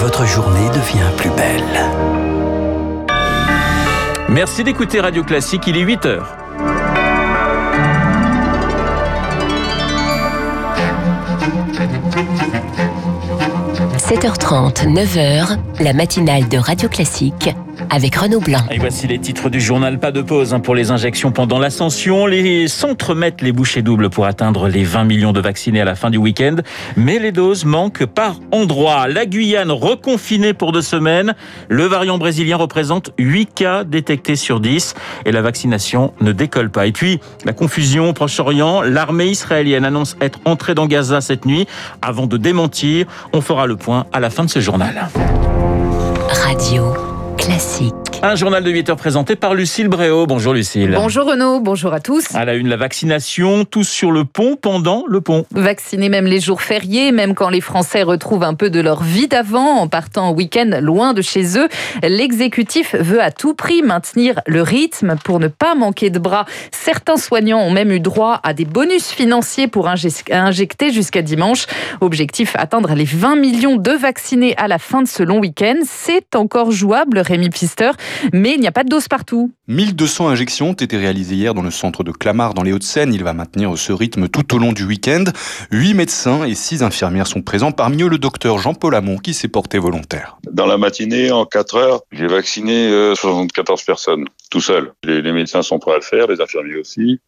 votre journée devient plus belle. Merci d'écouter Radio Classique, il est 8 heures. 7h30, 9h, la matinale de Radio Classique avec Renaud Blanc. Et voici les titres du journal. Pas de pause hein, pour les injections pendant l'ascension. Les centres mettent les bouchées doubles pour atteindre les 20 millions de vaccinés à la fin du week-end. Mais les doses manquent par endroit. La Guyane reconfinée pour deux semaines. Le variant brésilien représente 8 cas détectés sur 10 et la vaccination ne décolle pas. Et puis, la confusion au Proche-Orient. L'armée israélienne annonce être entrée dans Gaza cette nuit. Avant de démentir, on fera le point à la fin de ce journal. Radio classique. Un journal de 8 heures présenté par Lucille Bréau. Bonjour Lucille. Bonjour Renaud, bonjour à tous. À la une, la vaccination, tous sur le pont pendant le pont. Vaccinés même les jours fériés, même quand les Français retrouvent un peu de leur vie d'avant en partant en week-end loin de chez eux. L'exécutif veut à tout prix maintenir le rythme pour ne pas manquer de bras. Certains soignants ont même eu droit à des bonus financiers pour injecter jusqu'à dimanche. Objectif atteindre les 20 millions de vaccinés à la fin de ce long week-end. C'est encore jouable, Rémi Pfister mais il n'y a pas de dose partout. 1200 injections ont été réalisées hier dans le centre de Clamart dans les Hauts-de-Seine. Il va maintenir ce rythme tout au long du week-end. Huit médecins et six infirmières sont présents, parmi eux le docteur Jean-Paul Hamon qui s'est porté volontaire. Dans la matinée, en 4 heures, j'ai vacciné 74 euh, personnes tout seul. Les, médecins sont prêts à le faire, les infirmiers aussi,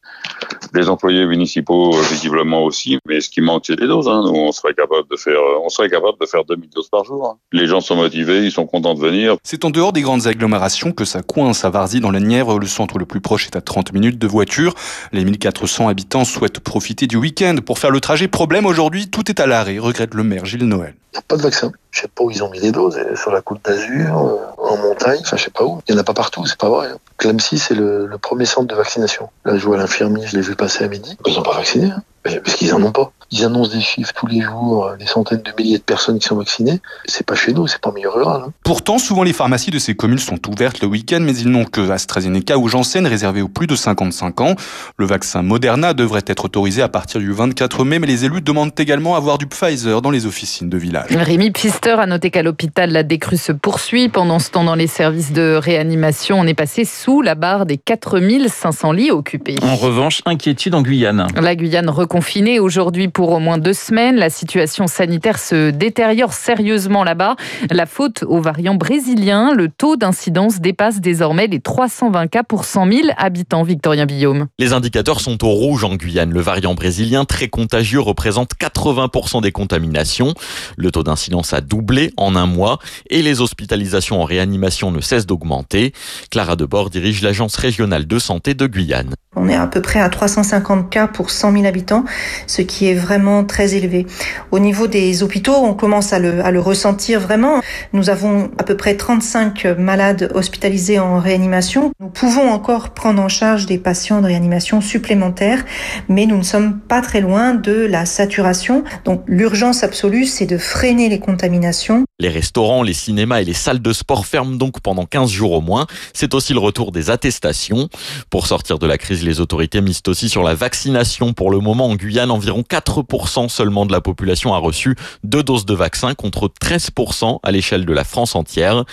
les employés municipaux euh, visiblement aussi. Mais ce qui manque, c'est des doses. Hein. Nous, on serait capable de faire, on serait capable de faire 2000 doses par jour. Hein. Les gens sont motivés, ils sont contents de venir. C'est en dehors des grandes agglomérations que ça coince à Varzy dans la Nièvre. Le centre le plus proche est à 30 minutes de voiture. Les 1400 habitants souhaitent profiter du week-end pour faire le trajet. Problème aujourd'hui, tout est à l'arrêt, regrette le maire Gilles Noël. Il n'y a pas de vaccin. Je sais pas où ils ont mis les doses, sur la côte d'Azur, euh, en montagne, enfin je sais pas où. Il n'y en a pas partout, c'est pas vrai. Clamcy, c'est le, premier centre de vaccination. Là, je vois l'infirmier, je l'ai vu passer à midi. Ils n'ont pas vacciné, hein. Parce qu'ils en ont pas. Ils annoncent des chiffres tous les jours, euh, des centaines de milliers de personnes qui sont vaccinées. C'est pas chez nous, c'est pas en milieu rural. Hein. Pourtant, souvent les pharmacies de ces communes sont ouvertes le week-end, mais ils n'ont que AstraZeneca ou Janssen réservé aux plus de 55 ans. Le vaccin Moderna devrait être autorisé à partir du 24 mai, mais les élus demandent également à avoir du Pfizer dans les officines de village. Rémi Pfister a noté qu'à l'hôpital, la décrue se poursuit. Pendant ce temps, dans les services de réanimation, on est passé sous la barre des 4500 lits occupés. En revanche, inquiétude en Guyane. La Guyane reconfinée aujourd'hui pour au moins deux semaines. La situation sanitaire se détériore sérieusement là-bas. La faute au variant brésilien. Le taux d'incidence dépasse désormais les 320 cas pour 100 000 habitants. Victorien Guillaume. Les indicateurs sont au rouge en Guyane. Le variant brésilien, très contagieux, représente 80% des contaminations. Le taux d'incidence a doublé en un mois et les hospitalisations en réanimation ne cessent d'augmenter. Clara Debord dirige l'agence régionale de santé de Guyane. On est à peu près à 350 cas pour 100 000 habitants, ce qui est vraiment très élevé. Au niveau des hôpitaux, on commence à le, à le ressentir vraiment. Nous avons à peu près 35 malades hospitalisés en réanimation. Nous pouvons encore prendre en charge des patients de réanimation supplémentaires, mais nous ne sommes pas très loin de la saturation. Donc l'urgence absolue, c'est de freiner les contaminations. Les restaurants, les cinémas et les salles de sport ferment donc pendant 15 jours au moins. C'est aussi le retour des attestations. Pour sortir de la crise les autorités misent aussi sur la vaccination. Pour le moment, en Guyane, environ 4% seulement de la population a reçu deux doses de vaccin contre 13% à l'échelle de la France entière.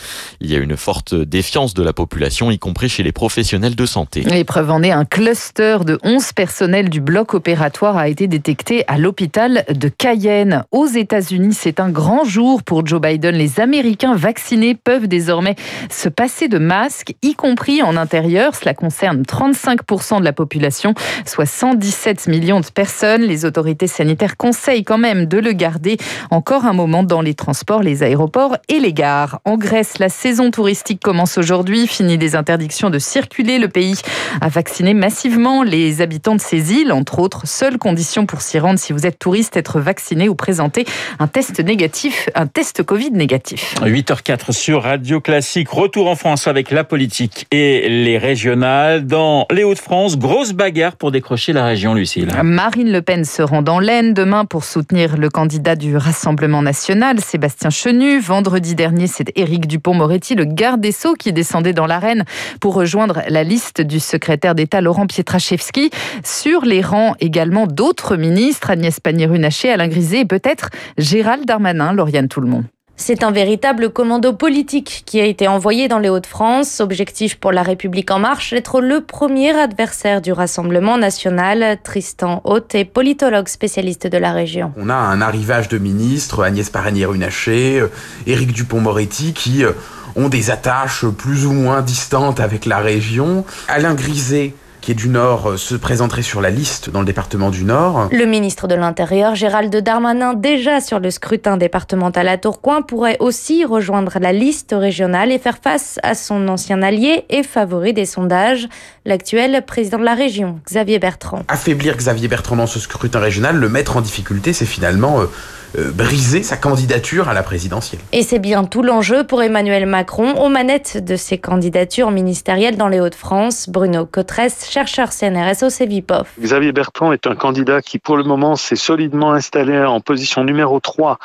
Il y a une forte défiance de la population, y compris chez les professionnels de santé. L'épreuve en est un cluster de 11 personnels du bloc opératoire a été détecté à l'hôpital de Cayenne. Aux États-Unis, c'est un grand jour pour Joe Biden. Les Américains vaccinés peuvent désormais se passer de masques, y compris en intérieur. Cela concerne 35% de la population, soit 117 millions de personnes. Les autorités sanitaires conseillent quand même de le garder encore un moment dans les transports, les aéroports et les gares. En Grèce, la saison touristique commence aujourd'hui. Fini des interdictions de circuler. Le pays a vacciné massivement les habitants de ces îles, entre autres. Seule condition pour s'y rendre si vous êtes touriste, être vacciné ou présenter un test négatif, un test Covid négatif. 8h04 sur Radio Classique. Retour en France avec la politique et les régionales. Dans les Hauts-de-France, grosse bagarre pour décrocher la région, Lucille. Marine Le Pen se rend dans l'Aisne demain pour soutenir le candidat du Rassemblement national, Sébastien Chenu. Vendredi dernier, c'est Éric Dupont-Moretti, le garde des Sceaux, qui descendait dans l'arène pour rejoindre la liste du secrétaire d'État Laurent Pietraszewski. Sur les rangs également d'autres ministres, Agnès Pannier-Runacher, Alain Griset et peut-être Gérald Darmanin, Lauriane Tout-le-Monde. C'est un véritable commando politique qui a été envoyé dans les Hauts-de-France. Objectif pour La République en marche, être le premier adversaire du Rassemblement national. Tristan Haute est politologue spécialiste de la région. On a un arrivage de ministres, Agnès Pannier-Runacher, euh, Éric Dupont-Moretti, qui euh, ont des attaches plus ou moins distantes avec la région. Alain Griset, qui est du Nord, euh, se présenterait sur la liste dans le département du Nord. Le ministre de l'Intérieur, Gérald Darmanin, déjà sur le scrutin départemental à Tourcoing, pourrait aussi rejoindre la liste régionale et faire face à son ancien allié et favori des sondages, l'actuel président de la région, Xavier Bertrand. Affaiblir Xavier Bertrand dans ce scrutin régional, le mettre en difficulté, c'est finalement... Euh, euh, briser sa candidature à la présidentielle. Et c'est bien tout l'enjeu pour Emmanuel Macron aux manettes de ses candidatures ministérielles dans les Hauts-de-France. Bruno Cotresse, chercheur CNRS au CEVIPOF. Xavier Bertrand est un candidat qui pour le moment s'est solidement installé en position numéro 3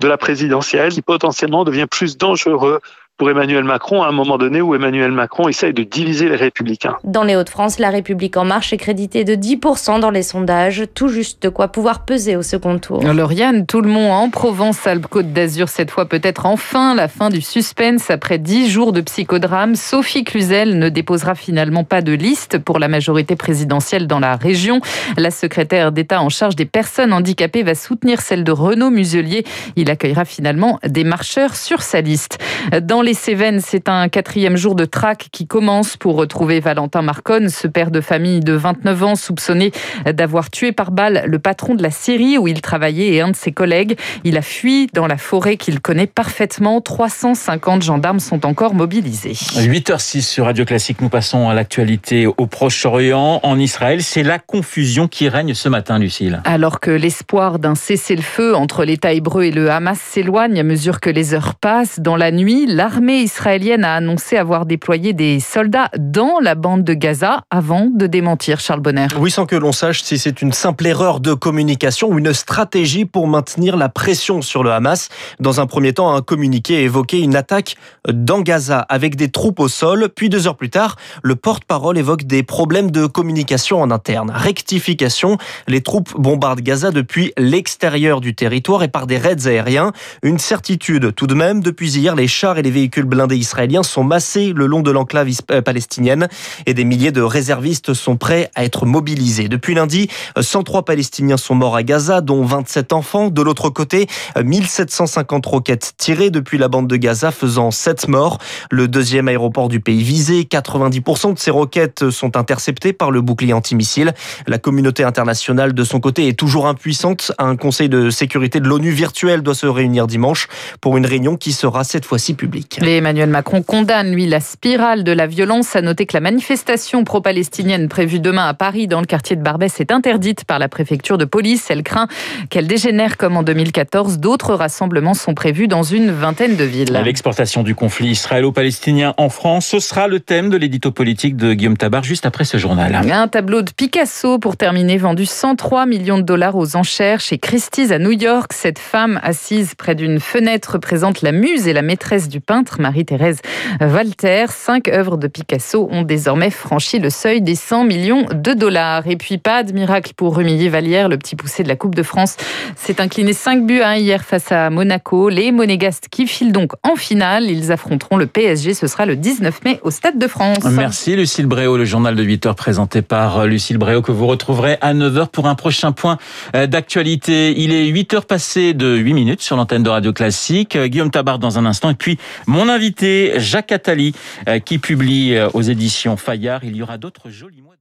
de la présidentielle, qui potentiellement devient plus dangereux pour Emmanuel Macron à un moment donné où Emmanuel Macron essaye de diviser les républicains. Dans les Hauts-de-France, la République en marche est créditée de 10% dans les sondages, tout juste de quoi pouvoir peser au second tour. Lauriane, tout le monde en Provence, Alpes-Côte d'Azur, cette fois peut-être enfin la fin du suspense après 10 jours de psychodrame. Sophie Cluzel ne déposera finalement pas de liste pour la majorité présidentielle dans la région. La secrétaire d'État en charge des personnes handicapées va soutenir celle de Renaud Muselier. Il accueillera finalement des marcheurs sur sa liste. Dans les les Cévennes, c'est un quatrième jour de traque qui commence pour retrouver Valentin Marconne, ce père de famille de 29 ans soupçonné d'avoir tué par balle le patron de la série où il travaillait et un de ses collègues. Il a fui dans la forêt qu'il connaît parfaitement. 350 gendarmes sont encore mobilisés. 8h06 sur Radio Classique, nous passons à l'actualité au Proche-Orient. En Israël, c'est la confusion qui règne ce matin, Lucille. Alors que l'espoir d'un cessez-le-feu entre l'État hébreu et le Hamas s'éloigne à mesure que les heures passent, dans la nuit, l'armée l'armée israélienne a annoncé avoir déployé des soldats dans la bande de Gaza avant de démentir Charles Bonner. Oui, sans que l'on sache si c'est une simple erreur de communication ou une stratégie pour maintenir la pression sur le Hamas. Dans un premier temps, un communiqué évoquait une attaque dans Gaza avec des troupes au sol. Puis deux heures plus tard, le porte-parole évoque des problèmes de communication en interne. Rectification, les troupes bombardent Gaza depuis l'extérieur du territoire et par des raids aériens. Une certitude tout de même, depuis hier, les chars et les véhicules véhicules blindés israéliens sont massés le long de l'enclave euh, palestinienne et des milliers de réservistes sont prêts à être mobilisés. Depuis lundi, 103 Palestiniens sont morts à Gaza, dont 27 enfants. De l'autre côté, 1750 roquettes tirées depuis la bande de Gaza, faisant 7 morts. Le deuxième aéroport du pays visé, 90% de ces roquettes sont interceptées par le bouclier antimissile. La communauté internationale, de son côté, est toujours impuissante. Un conseil de sécurité de l'ONU virtuel doit se réunir dimanche pour une réunion qui sera cette fois-ci publique. Emmanuel Macron condamne, lui, la spirale de la violence. A noter que la manifestation pro-palestinienne prévue demain à Paris, dans le quartier de Barbès, est interdite par la préfecture de police. Elle craint qu'elle dégénère comme en 2014. D'autres rassemblements sont prévus dans une vingtaine de villes. L'exportation du conflit israélo-palestinien en France, ce sera le thème de l'édito politique de Guillaume Tabar juste après ce journal. Un tableau de Picasso pour terminer, vendu 103 millions de dollars aux enchères chez Christie's à New York. Cette femme assise près d'une fenêtre représente la muse et la maîtresse du peintre. Marie-Thérèse Walter. Cinq œuvres de Picasso ont désormais franchi le seuil des 100 millions de dollars. Et puis pas de miracle pour Rumilly Vallière, le petit poussé de la Coupe de France s'est incliné 5 buts à 1 hier face à Monaco. Les Monégastes qui filent donc en finale, ils affronteront le PSG, ce sera le 19 mai au Stade de France. Merci Lucille Bréau, le journal de 8 heures présenté par Lucille Bréau que vous retrouverez à 9 h pour un prochain point d'actualité. Il est 8 heures passées de 8 minutes sur l'antenne de Radio Classique. Guillaume Tabar dans un instant et puis mon invité, Jacques Attali, euh, qui publie euh, aux éditions Fayard. Il y aura d'autres jolis mois.